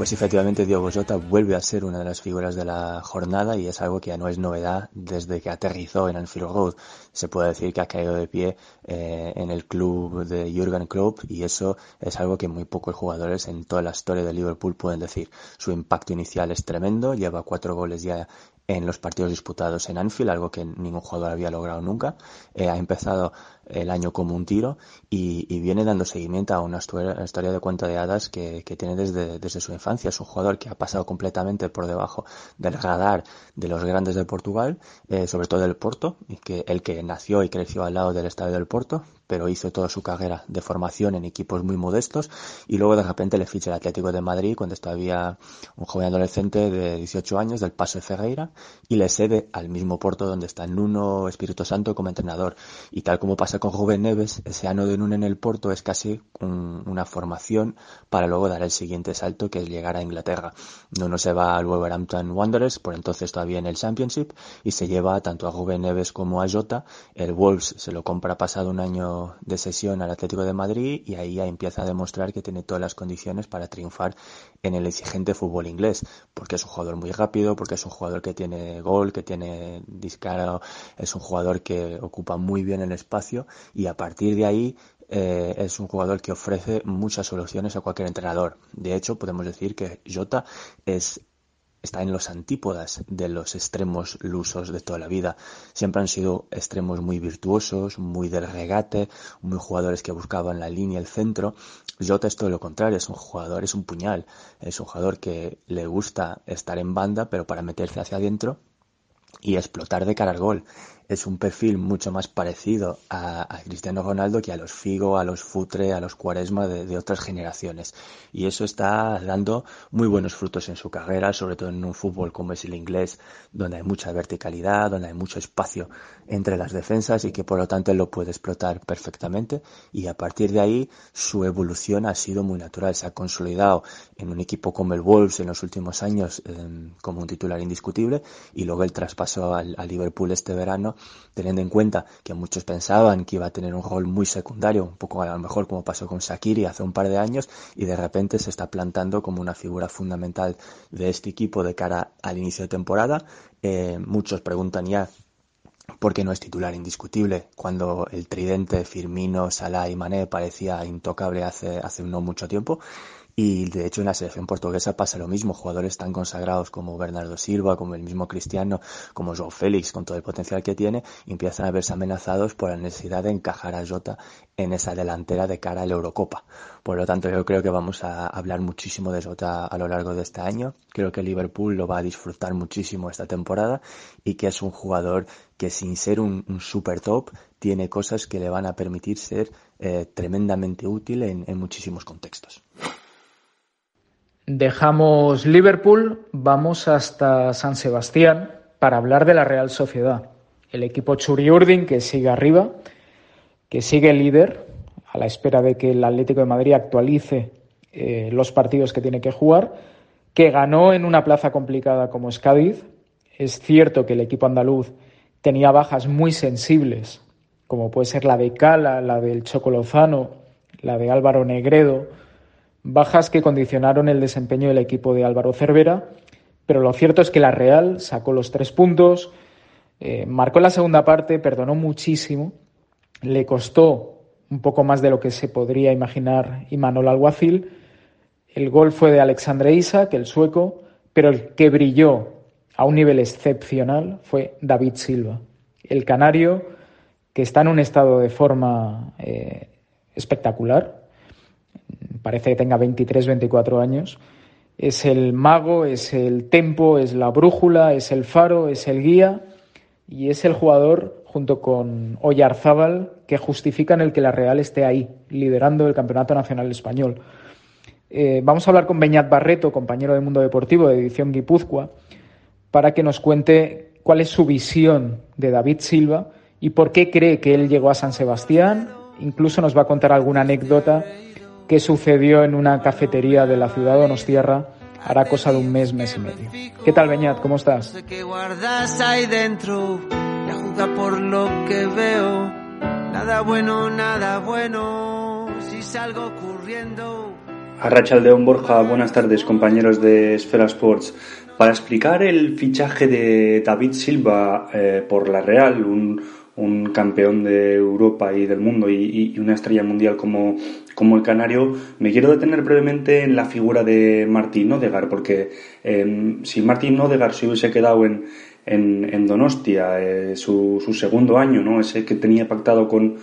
Pues efectivamente Diogo Jota vuelve a ser una de las figuras de la jornada y es algo que ya no es novedad desde que aterrizó en Anfield Road. Se puede decir que ha caído de pie eh, en el club de Jurgen Klopp y eso es algo que muy pocos jugadores en toda la historia de Liverpool pueden decir. Su impacto inicial es tremendo, lleva cuatro goles ya en los partidos disputados en Anfield, algo que ningún jugador había logrado nunca. Eh, ha empezado el año como un tiro y, viene dando seguimiento a una historia de cuenta de hadas que, tiene desde, desde su infancia. Es un jugador que ha pasado completamente por debajo del radar de los grandes de Portugal, eh, sobre todo del Porto, y que el que nació y creció al lado del estadio del Porto, pero hizo toda su carrera de formación en equipos muy modestos y luego de repente le ficha el Atlético de Madrid cuando estaba un joven adolescente de 18 años del Paso de Ferreira y le cede al mismo Porto donde está Nuno Espíritu Santo como entrenador. Y tal como pasa con Rubén Neves, ese ano de Nuno en el Porto es casi una formación para luego dar el siguiente salto que es llegar a Inglaterra. Nuno se va al Wolverhampton Wanderers, por entonces todavía en el Championship, y se lleva tanto a Rubén Neves como a Jota. El Wolves se lo compra pasado un año de sesión al Atlético de Madrid y ahí ya empieza a demostrar que tiene todas las condiciones para triunfar en el exigente fútbol inglés, porque es un jugador muy rápido, porque es un jugador que tiene gol, que tiene discaro, es un jugador que ocupa muy bien el espacio y a partir de ahí eh, es un jugador que ofrece muchas soluciones a cualquier entrenador. De hecho, podemos decir que Jota es está en los antípodas de los extremos lusos de toda la vida. Siempre han sido extremos muy virtuosos, muy del regate, muy jugadores que buscaban la línea, el centro. Jota es todo lo contrario, es un jugador, es un puñal, es un jugador que le gusta estar en banda, pero para meterse hacia adentro y explotar de cara al gol es un perfil mucho más parecido a, Cristiano Ronaldo que a los Figo, a los Futre, a los Cuaresma de, otras generaciones. Y eso está dando muy buenos frutos en su carrera, sobre todo en un fútbol como es el inglés, donde hay mucha verticalidad, donde hay mucho espacio entre las defensas y que por lo tanto él lo puede explotar perfectamente. Y a partir de ahí su evolución ha sido muy natural. Se ha consolidado en un equipo como el Wolves en los últimos años em, como un titular indiscutible y luego el traspaso al Liverpool este verano teniendo en cuenta que muchos pensaban que iba a tener un rol muy secundario, un poco a lo mejor como pasó con Shakiri hace un par de años, y de repente se está plantando como una figura fundamental de este equipo de cara al inicio de temporada. Eh, muchos preguntan ya por qué no es titular indiscutible cuando el tridente Firmino, Salah y Mané parecía intocable hace, hace no mucho tiempo Y de hecho en la selección portuguesa pasa lo mismo, jugadores tan consagrados como Bernardo Silva, como el mismo Cristiano, como João Félix, con todo el potencial que tiene, empiezan a verse amenazados por la necesidad de encajar a Jota en esa delantera de cara a la Eurocopa. Por lo tanto, yo creo que vamos a hablar muchísimo de Jota a lo largo de este año. Creo que Liverpool lo va a disfrutar muchísimo esta temporada y que es un jugador que sin ser un, super top tiene cosas que le van a permitir ser eh, tremendamente útil en muchísimos contextos. Dejamos Liverpool, vamos hasta San Sebastián para hablar de la Real Sociedad. El equipo Churi que sigue arriba, que sigue líder, a la espera de que el Atlético de Madrid actualice eh, los partidos que tiene que jugar, que ganó en una plaza complicada como es Cádiz. Es cierto que el equipo andaluz tenía bajas muy sensibles, como puede ser la de Cala, la del Chocolozano, la de Álvaro Negredo, bajas que condicionaron el desempeño del equipo de Álvaro Cervera, pero lo cierto es que la Real sacó los tres puntos, eh, marcó la segunda parte, perdonó muchísimo, le costó un poco más de lo que se podría imaginar Imanol Alguacil. El gol fue de Alexandre Isak, el sueco, pero el que brilló a un nivel excepcional fue David Silva, el canario que está en un estado de forma eh, espectacular, parece que tenga 23, 24 años. Es el mago, es el tempo, es la brújula, es el faro, es el guía y es el jugador junto con Oyarzábal que justifican el que la Real esté ahí, liderando el Campeonato Nacional Español. Eh, vamos a hablar con Beñat Barreto, compañero de Mundo Deportivo de Edición Guipúzcoa, para que nos cuente cuál es su visión de David Silva y por qué cree que él llegó a San Sebastián. Incluso nos va a contar alguna anécdota que sucedió en una cafetería de la ciudad de Donostierra hará cosa de un mes, mes y medio. ¿Qué tal, Beñat? ¿Cómo estás? guardas ahí dentro, por lo que veo. Nada bueno, nada bueno, si salgo corriendo. Arrachaldeón Borja, buenas tardes compañeros de Esfera Sports. Para explicar el fichaje de David Silva eh, por la Real, un, un campeón de Europa y del mundo y, una estrella mundial como, como el Canario, me quiero detener brevemente en la figura de Martín Odegar, porque em, si Martín Odegar se hubiese quedado en, en, Donostia, eh, su, su, segundo año, ¿no? ese que tenía pactado con,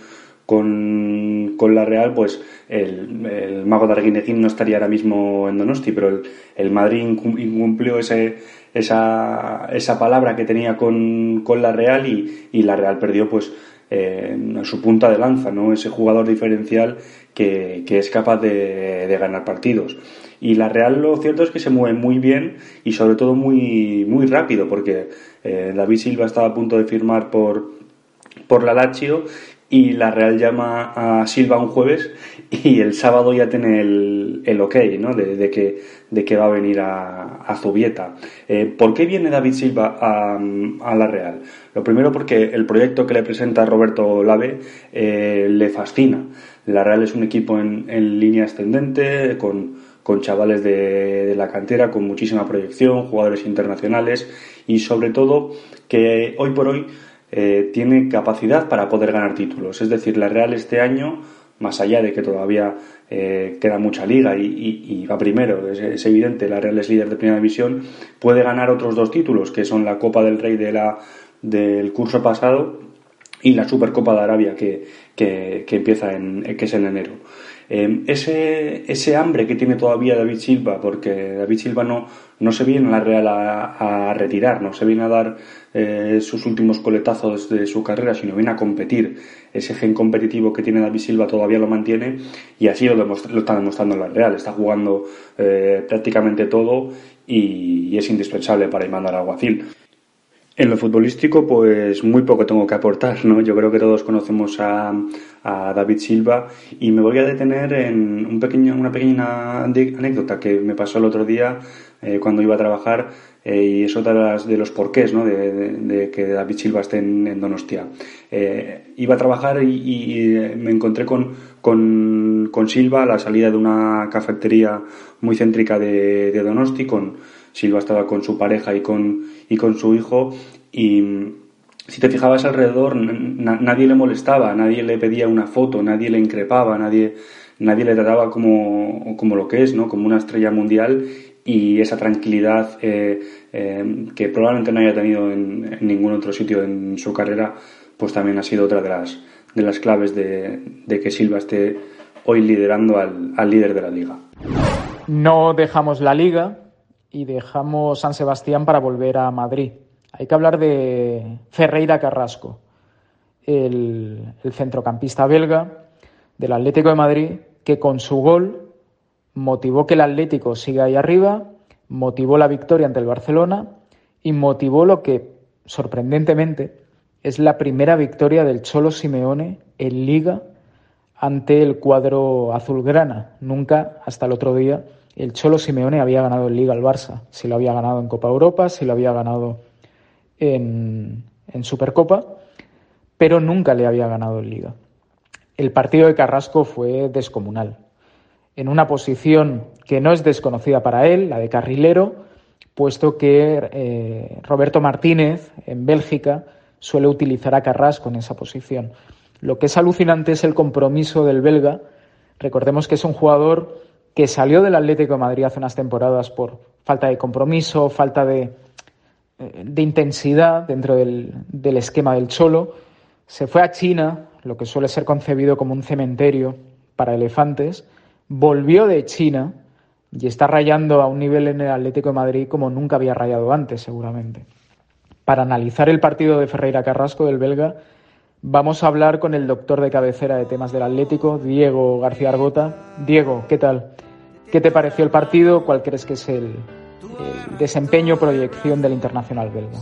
con, con la Real, pues el, el mago de Arguineguín no estaría ahora mismo en Donosti, pero el, el Madrid incumplió ese, esa, esa palabra que tenía con, con la Real y, y la Real perdió pues eh, su punta de lanza, ¿no? Ese jugador diferencial que, es capaz de, ganar partidos. Y la Real lo cierto es que se mueve muy bien y sobre todo muy, muy rápido, porque eh, David Silva estaba a punto de firmar por, por la Lazio y la Real llama a Silva un jueves y el sábado ya tiene el, el ok, ¿no? De, que, de que va a venir a, a Zubieta. Eh, ¿Por qué viene David Silva a, a, la Real? Lo primero porque el proyecto que le presenta Roberto Lave eh, le fascina. La Real es un equipo en, en línea ascendente, con, con chavales de, de, la cantera, con muchísima proyección, jugadores internacionales y sobre todo que hoy por hoy eh, tiene capacidad para poder ganar títulos. Es decir, la Real este año, más allá de que todavía eh, queda mucha liga y, va primero, es, evidente, la Real es líder de primera división, puede ganar otros dos títulos, que son la Copa del Rey de la, del curso pasado y la Supercopa de Arabia, que, que, empieza que es en enero. Eh, ese, ese hambre que tiene todavía David Silva, porque David Silva no, no se viene a la Real a, retirar, no se viene a dar eh, sus últimos coletazos de su carrera, sino viene a competir. Ese gen competitivo que tiene David Silva todavía lo mantiene y así lo, lo está demostrando en la Real. Está jugando eh, prácticamente todo y, es indispensable para al Alguacil. En lo futbolístico, pues muy poco tengo que aportar, ¿no? Yo creo que todos conocemos a, a David Silva y me voy a detener en un pequeño, una pequeña anécdota que me pasó el otro día eh, cuando iba a trabajar eh, y es otra de, las, de los porqués ¿no? de, que David Silva esté en, Donostia. Eh, iba a trabajar y, me encontré con, con, con, Silva a la salida de una cafetería muy céntrica de, de Donosti. Con, Silva estaba con su pareja y con, y con su hijo y si te fijabas alrededor nadie le molestaba, nadie le pedía una foto, nadie le increpaba, nadie nadie le trataba como, como lo que es, ¿no? Como una estrella mundial y esa tranquilidad eh, eh, que probablemente no haya tenido en, ningún otro sitio en su carrera, pues también ha sido otra de las, de las claves de, que Silva esté hoy liderando al, al líder de la liga. No dejamos la liga y dejamos San Sebastián para volver a Madrid. Hay que hablar de Ferreira Carrasco, el, el centrocampista belga del Atlético de Madrid, que con su gol motivó que el Atlético siga ahí arriba, motivó la victoria ante el Barcelona y motivó lo que, sorprendentemente, es la primera victoria del Cholo Simeone en Liga ante el cuadro azulgrana. Nunca, hasta el otro día, el Cholo Simeone había ganado en Liga al Barça. Si lo había ganado en Copa Europa, si lo había ganado en, Supercopa, pero nunca le había ganado en Liga. El partido de Carrasco fue descomunal en una posición que no es desconocida para él, la de carrilero, puesto que eh, Roberto Martínez en Bélgica suele utilizar a Carrasco en esa posición. Lo que es alucinante es el compromiso del belga. Recordemos que es un jugador que salió del Atlético de Madrid hace unas temporadas por falta de compromiso, falta de, eh, intensidad dentro del esquema del Cholo. Se fue a China, lo que suele ser concebido como un cementerio para elefantes, volvió de China y está rayando a un nivel en el Atlético de Madrid como nunca había rayado antes, seguramente. Para analizar el partido de Ferreira Carrasco del belga, vamos a hablar con el doctor de cabecera de temas del Atlético, Diego García Argota. Diego, ¿qué tal? ¿Qué te pareció el partido? ¿Cuál crees que es el, el desempeño proyección del internacional belga?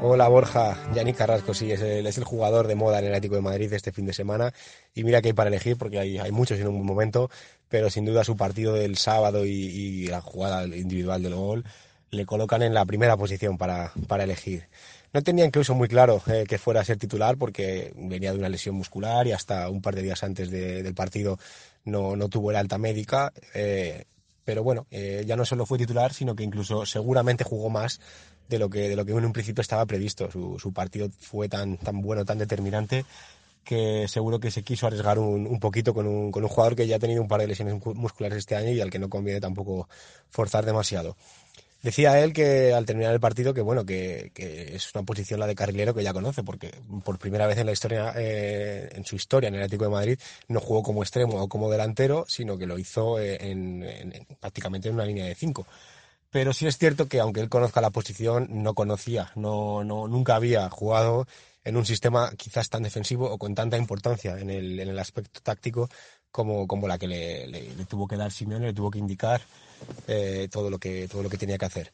Hola Borja, Yannick Carrasco, sí, es el, es el, jugador de moda en el Atlético de Madrid este fin de semana. Y mira que hay para elegir, porque hay, hay muchos en un momento, pero sin duda su partido del sábado y, y, la jugada individual del gol le colocan en la primera posición para, para elegir. No tenía incluso muy claro eh, que fuera a ser titular porque venía de una lesión muscular y hasta un par de días antes de, del partido no, no, tuvo el alta médica. Eh, pero bueno, eh, ya no solo fue titular, sino que incluso seguramente jugó más de lo que, de lo que en un principio estaba previsto. Su, su partido fue tan, tan bueno, tan determinante, que seguro que se quiso arriesgar un, un poquito con un, con un, jugador que ya ha tenido un par de lesiones musculares este año y al que no conviene tampoco forzar demasiado. Decía él que al terminar el partido que bueno que, es una posición la de carrilero que ya conoce porque por primera vez en la historia eh, en su historia en el Atlético de Madrid no jugó como extremo o como delantero sino que lo hizo en, en, en prácticamente en una línea de cinco. Pero sí es cierto que aunque él conozca la posición, no conocía, no, no, nunca había jugado en un sistema quizás tan defensivo o con tanta importancia en el, en el aspecto táctico como, como la que le, le, le, tuvo que dar Simeone, le tuvo que indicar eh, todo, lo que, todo lo que tenía que hacer.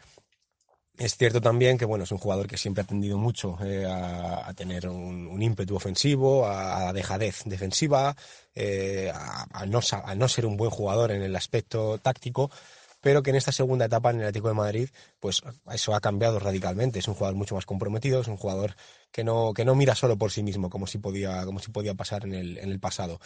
Es cierto también que bueno, es un jugador que siempre ha tendido mucho eh, a, tener un, un, ímpetu ofensivo, a, a dejadez defensiva, eh, a, a, no, a no ser un buen jugador en el aspecto táctico, pero que en esta segunda etapa en el Atlético de Madrid, pues eso ha cambiado radicalmente. Es un jugador mucho más comprometido, es un jugador que no, que no mira solo por sí mismo, como si podía, como si podía pasar en el, en el pasado.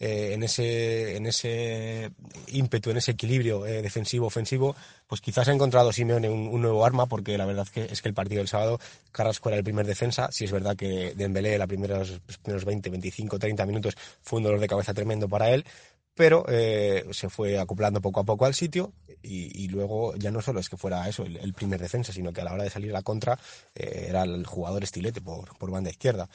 Eh, en, ese, en ese ímpetu, en ese equilibrio eh, defensivo-ofensivo, pues quizás ha encontrado Simeone un, un, nuevo arma, porque la verdad que es que el partido del sábado, Carrasco era el primer defensa, si es verdad que Dembélé, la primeros, los primeros 20, 25, 30 minutos fue un dolor de cabeza tremendo para él, pero eh, se fue acoplando poco a poco al sitio y, luego ya no solo es que fuera eso el, primer defensa, sino que a la hora de salir a la contra eh, era el jugador estilete por, banda izquierda.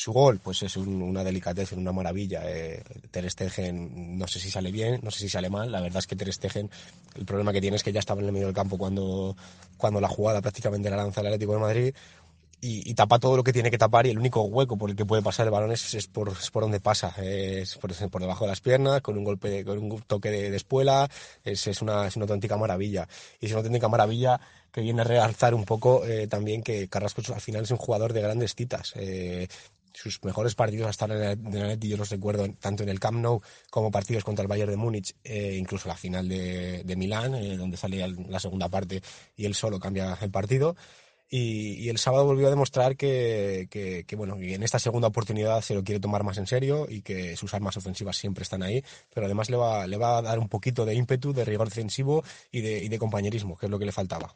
Su gol, pues es un, una delicadeza, una maravilla. Eh, Ter Stegen, no sé si sale bien, no sé si sale mal. La verdad es que Ter Stegen, el problema que tiene es que ya estaba en el medio del campo cuando, cuando la jugada prácticamente la lanza el Atlético de Madrid y, y, tapa todo lo que tiene que tapar y el único hueco por el que puede pasar el balón es, es, por, por, donde pasa, es por, por, debajo de las piernas, con un golpe, con un toque de, espuela, es, es, una, es una auténtica maravilla. Y es una auténtica maravilla que viene a realzar un poco eh, también que Carrasco al final es un jugador de grandes citas. Eh, sus mejores partidos hasta en el net, yo los recuerdo tanto en el Camp Nou como partidos contra el Bayern de Múnich, eh, incluso la final de, de Milán, eh, donde salía la segunda parte y él solo cambia el partido. Y, y, el sábado volvió a demostrar que, que, que, bueno, en esta segunda oportunidad se lo quiere tomar más en serio y que sus armas ofensivas siempre están ahí, pero además le va, le va a dar un poquito de ímpetu, de rigor defensivo y de, y de compañerismo, que es lo que le faltaba.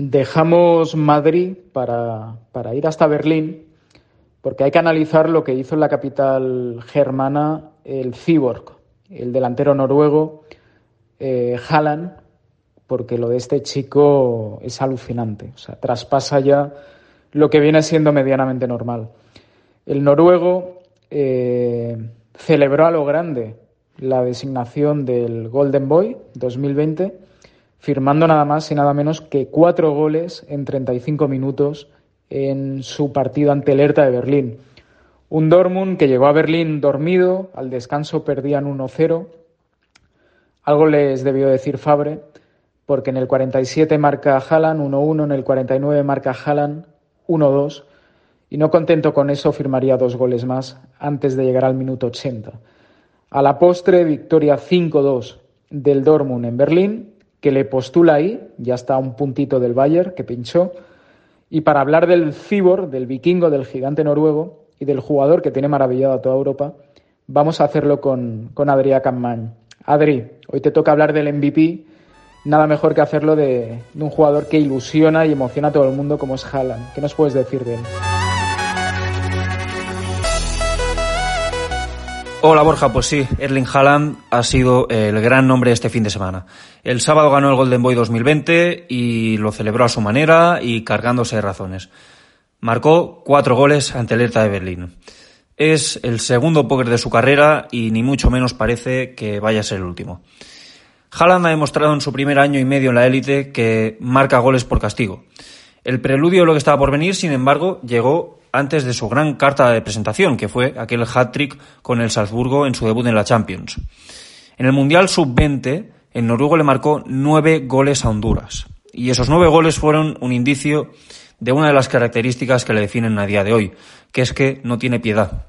Dejamos Madrid para, ir hasta Berlín, porque hay que analizar lo que hizo en la capital germana el Cyborg, el delantero noruego eh, Haaland, porque lo de este chico es alucinante, o sea, traspasa ya lo que viene siendo medianamente normal. El noruego eh, celebró a lo grande la designación del Golden Boy 2020, firmando nada más y nada menos que cuatro goles en 35 minutos en su partido ante el Hertha de Berlín. Un Dortmund que llegó a Berlín dormido, al descanso perdían 1-0. Algo les debió decir Fabre, porque en el 47 marca Haaland 1-1, en el 49 marca Haaland 1-2 y no contento con eso firmaría dos goles más antes de llegar al minuto 80. A la postre, victoria 5-2 del Dortmund en Berlín, que le postula ahí, ya está un puntito del Bayern, que pinchó. Y para hablar del Cibor, del vikingo, del gigante noruego y del jugador que tiene maravillado a toda Europa, vamos a hacerlo con, con Adrià Adri, hoy te toca hablar del MVP nada mejor que hacerlo de, de, un jugador que ilusiona y emociona a todo el mundo como es Haaland. ¿Qué nos puedes decir de él? Hola Borja, pues sí, Erling Haaland ha sido el gran nombre este fin de semana. El sábado ganó el Golden Boy 2020 y lo celebró a su manera y cargándose de razones. Marcó cuatro goles ante el Hertha de Berlín. Es el segundo póker de su carrera y ni mucho menos parece que vaya a ser el último. Haaland ha demostrado en su primer año y medio en la élite que marca goles por castigo. El preludio de lo que estaba por venir, sin embargo, llegó antes de su gran carta de presentación, que fue aquel hat-trick con el Salzburgo en su debut en la Champions. En el Mundial Sub-20, el noruego le marcó nueve goles a Honduras. Y esos nueve goles fueron un indicio de una de las características que le definen a día de hoy, que es que no tiene piedad.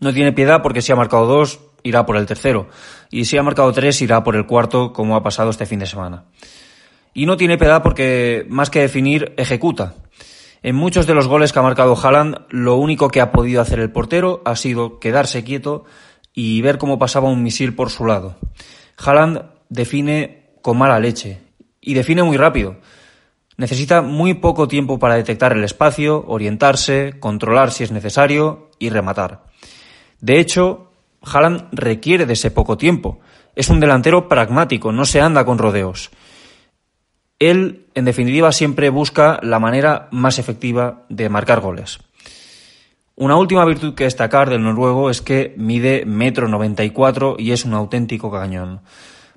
No tiene piedad porque si ha marcado dos, irá por el tercero. Y si ha marcado tres, irá por el cuarto, como ha pasado este fin de semana. Y no tiene piedad porque, más que definir, ejecuta. En muchos de los goles que ha marcado Haaland, lo único que ha podido hacer el portero ha sido quedarse quieto y ver cómo pasaba un misil por su lado. Haaland define con mala leche y define muy rápido. Necesita muy poco tiempo para detectar el espacio, orientarse, controlar si es necesario y rematar. De hecho, Haaland requiere de ese poco tiempo. Es un delantero pragmático, no se anda con rodeos. Él, en definitiva, siempre busca la manera más efectiva de marcar goles. Una última virtud que destacar del noruego es que mide metro 94 y es un auténtico cañón.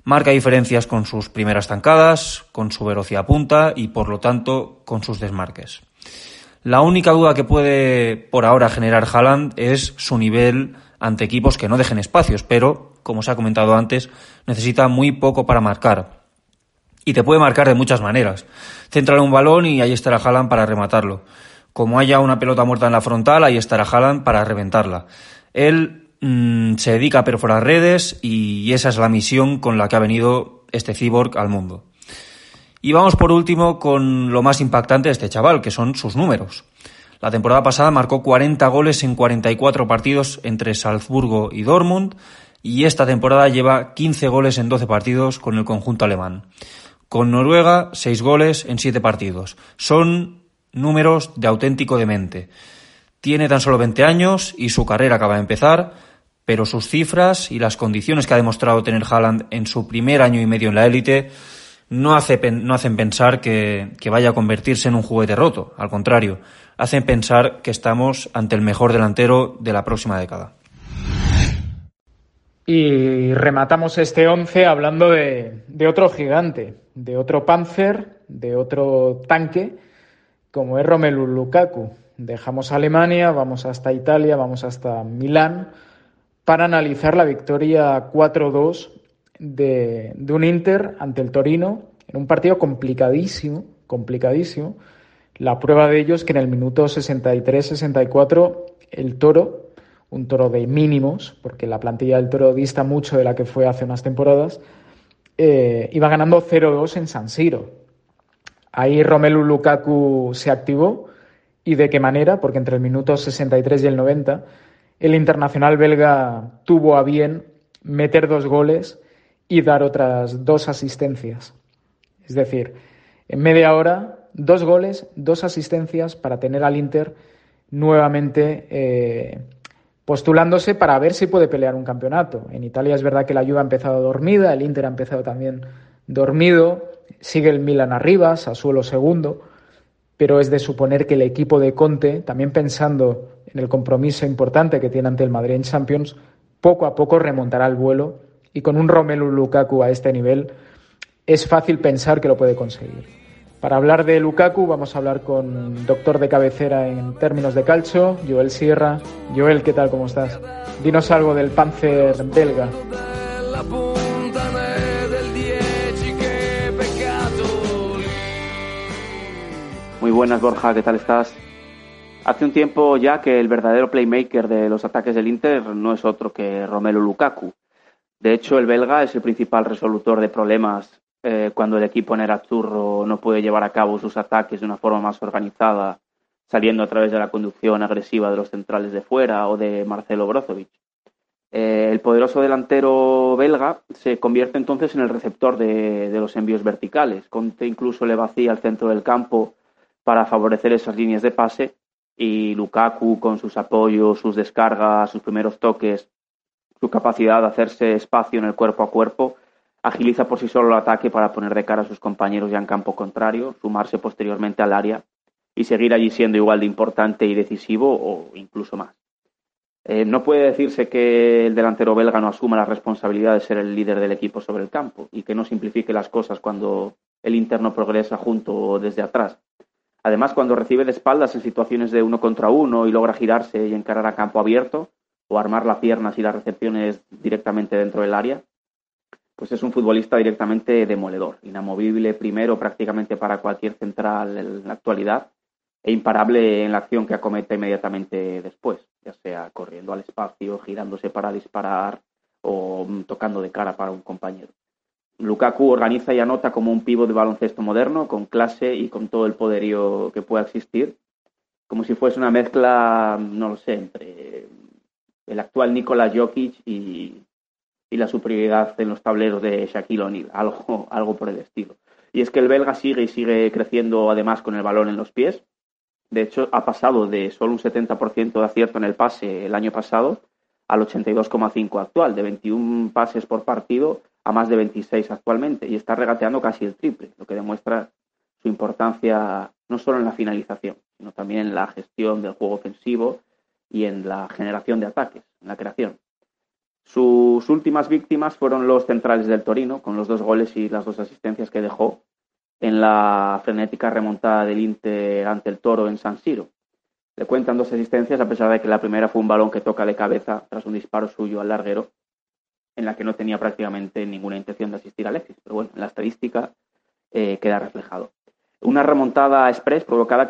Marca diferencias con sus primeras zancadas, con su velocidad punta y por lo tanto con sus desmarques. La única duda que puede por ahora generar Haaland es su nivel ante equipos que no dejen espacios, pero, como se ha comentado antes, necesita muy poco para marcar. Y te puede marcar de muchas maneras. Centrar un balón y ahí estará Haaland para rematarlo. Como haya una pelota muerta en la frontal, ahí estará Haaland para reventarla. Él mm, se dedica a perforar redes y esa es la misión con la que ha venido este cyborg al mundo. Y vamos por último con lo más impactante de este chaval, que son sus números. La temporada pasada marcó 40 goles en 44 partidos entre Salzburgo y Dortmund y esta temporada lleva 15 goles en 12 partidos con el conjunto alemán. Con Noruega, seis goles en siete partidos. Son números de auténtico demente. Tiene tan solo 20 años y su carrera acaba de empezar, pero sus cifras y las condiciones que ha demostrado tener Haaland en su primer año y medio en la élite no, no hacen pensar que vaya a convertirse en un juguete roto. Al contrario, hacen pensar que estamos ante el mejor delantero de la próxima década. Y rematamos este 11 hablando de, otro gigante, de otro Panzer, de otro tanque, como es Romelu Lukaku. Dejamos Alemania, vamos hasta Italia, vamos hasta Milán, para analizar la victoria 4-2 de, de un Inter ante el Torino, en un partido complicadísimo, complicadísimo. La prueba de ello es que en el minuto 63-64 el Toro un toro de mínimos, porque la plantilla del toro dista mucho de la que fue hace unas temporadas, eh, iba ganando 0-2 en San Siro. Ahí Romelu Lukaku se activó y de qué manera, porque entre el minuto 63 y el 90 el internacional belga tuvo a bien meter dos goles y dar otras dos asistencias. Es decir, en media hora dos goles, dos asistencias para tener al Inter nuevamente eh, postulándose para ver si puede pelear un campeonato. En Italia es verdad que la Juve ha empezado dormida, el Inter ha empezado también dormido, sigue el Milan arriba, Sassuolo segundo, pero es de suponer que el equipo de Conte, también pensando en el compromiso importante que tiene ante el Madrid en Champions, poco a poco remontará el vuelo y con un Romelu Lukaku a este nivel es fácil pensar que lo puede conseguir. Para hablar de Lukaku vamos a hablar con doctor de cabecera en términos de calcio, Joel Sierra. Joel, ¿qué tal? ¿Cómo estás? Dinos algo del Panzer belga. Muy buenas, Borja, ¿qué tal estás? Hace un tiempo ya que el verdadero playmaker de los ataques del Inter no es otro que Romelu Lukaku. De hecho, el belga es el principal resolutor de problemas eh, cuando el equipo Nerazzurro no puede llevar a cabo sus ataques de una forma más organizada, saliendo a través de la conducción agresiva de los centrales de fuera o de Marcelo Brozovic. Eh, el poderoso delantero belga se convierte entonces en el receptor de, de, los envíos verticales. Conte incluso le vacía el centro del campo para favorecer esas líneas de pase y Lukaku con sus apoyos, sus descargas, sus primeros toques, su capacidad de hacerse espacio en el cuerpo a cuerpo, agiliza por sí solo el ataque para poner de cara a sus compañeros ya en campo contrario, sumarse posteriormente al área y seguir allí siendo igual de importante y decisivo o incluso más. Eh, no puede decirse que el delantero belga no asuma la responsabilidad de ser el líder del equipo sobre el campo y que no simplifique las cosas cuando el interno progresa junto o desde atrás. Además, cuando recibe de espaldas en situaciones de uno contra uno y logra girarse y encarar a campo abierto o armar las piernas y las recepciones directamente dentro del área, pues es un futbolista directamente demoledor, inamovible primero prácticamente para cualquier central en la actualidad e imparable en la acción que acomete inmediatamente después, ya sea corriendo al espacio, girándose para disparar o mm, tocando de cara para un compañero. Lukaku organiza y anota como un pivo de baloncesto moderno, con clase y con todo el poderío que pueda existir, como si fuese una mezcla, no lo sé, entre el actual Nikola Jokic y, y la superioridad en los tableros de Shaquille O'Neal, algo, algo por el estilo. Y es que el belga sigue y sigue creciendo además con el balón en los pies. De hecho, ha pasado de solo un 70% de acierto en el pase el año pasado al 82,5 actual, de 21 pases por partido a más de 26 actualmente, y está regateando casi el triple, lo que demuestra su importancia no solo en la finalización, sino también en la gestión del juego ofensivo y en la generación de ataques, en la creación. Sus últimas víctimas fueron los centrales del Torino, con los dos goles y las dos asistencias que dejó en la frenética remontada del Inter ante el Toro en San Siro. Le cuentan dos asistencias, a pesar de que la primera fue un balón que toca de cabeza tras un disparo suyo al larguero, en la que no tenía prácticamente ninguna intención de asistir a Alexis. Pero bueno, en la estadística eh, queda reflejado. Una remontada express provocada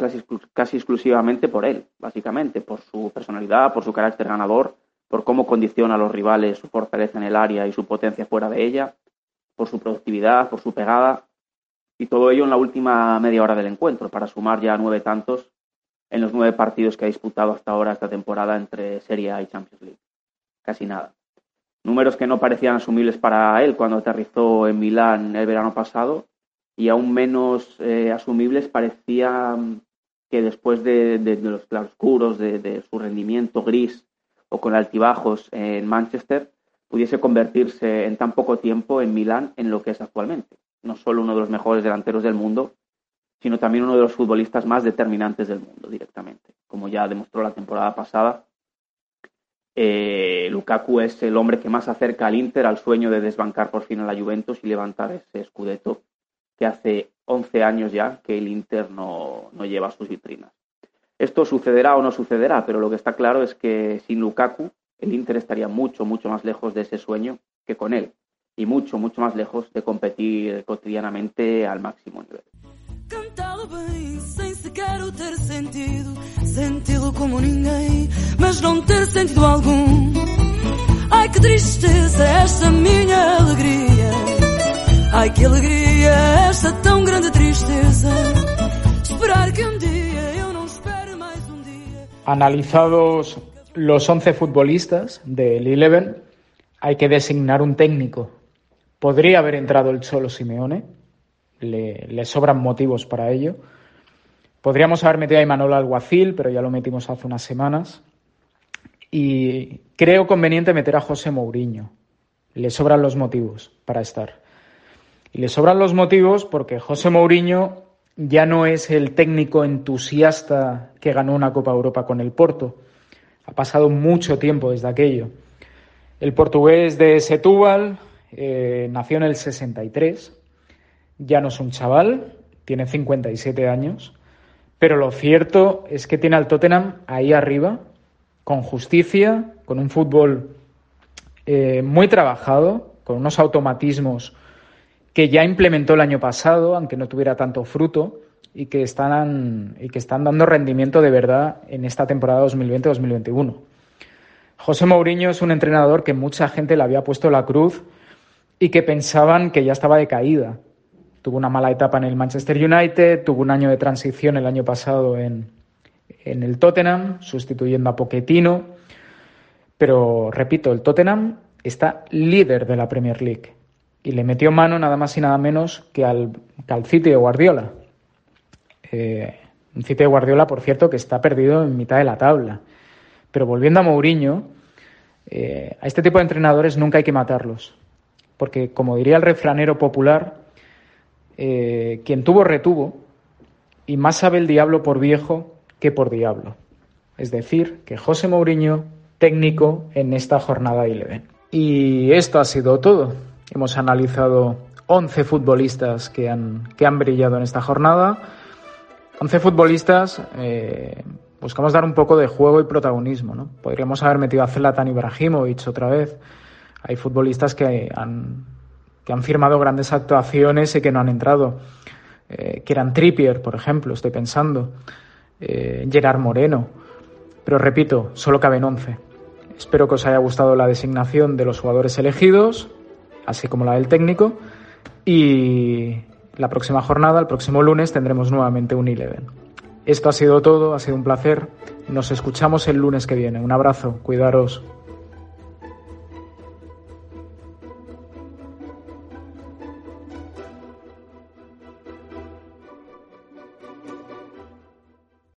casi exclusivamente por él, básicamente, por su personalidad, por su carácter ganador por cómo condiciona a los rivales su fortaleza en el área y su potencia fuera de ella, por su productividad, por su pegada, y todo ello en la última media hora del encuentro, para sumar ya nueve tantos en los nueve partidos que ha disputado hasta ahora esta temporada entre Serie A y Champions League. Casi nada. Números que no parecían asumibles para él cuando aterrizó en Milán el verano pasado y aún menos eh, asumibles parecía que después de, los claroscuros, de su rendimiento gris o con altibajos en Manchester, pudiese convertirse en tan poco tiempo en Milán en lo que es actualmente. No solo uno de los mejores delanteros del mundo, sino también uno de los futbolistas más determinantes del mundo directamente. Como ya demostró la temporada pasada, eh, Lukaku es el hombre que más acerca al Inter al sueño de desbancar por fin a la Juventus y levantar ese scudetto que hace 11 años ya que el Inter no, no lleva sus vitrinas. Esto sucederá o no sucederá, pero lo que está claro es que sin Lukaku el Inter estaría mucho, mucho más lejos de ese sueño que con él y mucho, mucho más lejos de competir cotidianamente al máximo nivel. Cantado bem, sem sequer o ter sentido, sentido como ninguém, mas não ter sentido algum. Ai que tristeza esta minha alegria, ai que alegria esta tão grande tristeza, esperar que um dia Analizados los 11 futbolistas del Eleven, hay que designar un técnico. Podría haber entrado el Cholo Simeone, le, sobran motivos para ello, Podríamos haber metido a Imanol Alguacil, pero ya lo metimos hace unas semanas. Y creo conveniente meter a José Mourinho. Le sobran los motivos para estar. Y le sobran los motivos porque José Mourinho ya no es el técnico entusiasta que ganó una Copa Europa con el Porto. Ha pasado mucho tiempo desde aquello. El portugués de Setúbal eh, nació en el 63. Ya no es un chaval, tiene 57 años. Pero lo cierto es que tiene al Tottenham ahí arriba, con justicia, con un fútbol eh, muy trabajado, con unos automatismos que ya implementó el año pasado, aunque no tuviera tanto fruto, y que están, y que están dando rendimiento de verdad en esta temporada 2020-2021. José Mourinho es un entrenador que mucha gente le había puesto la cruz y que pensaban que ya estaba de caída. Tuvo una mala etapa en el Manchester United, tuvo un año de transición el año pasado en, en el Tottenham, sustituyendo a Pochettino. Pero repito, el Tottenham está líder de la Premier League y le metió mano nada más y nada menos que al, City de Guardiola. Eh, un City de Guardiola, por cierto, que está perdido en mitad de la tabla. Pero volviendo a Mourinho, eh, a este tipo de entrenadores nunca hay que matarlos. Porque, como diría el refranero popular, eh, quien tuvo retuvo, y más sabe el diablo por viejo que por diablo. Es decir, que José Mourinho, técnico en esta jornada de Eleven. Y esto ha sido todo. Hemos analizado 11 futbolistas que han, que han brillado en esta jornada. 11 futbolistas, eh, buscamos dar un poco de juego y protagonismo. ¿no? Podríamos haber metido a Zlatan Ibrahimovic otra vez. Hay futbolistas que han, que han firmado grandes actuaciones y que no han entrado. Eh, que eran Trippier, por ejemplo, estoy pensando. Eh, Gerard Moreno. Pero repito, solo caben 11. Espero que os haya gustado la designación de los jugadores elegidos así como la del técnico. Y la próxima jornada, el próximo lunes, tendremos nuevamente un Eleven. Esto ha sido todo, ha sido un placer. Nos escuchamos el lunes que viene. Un abrazo, cuidaros.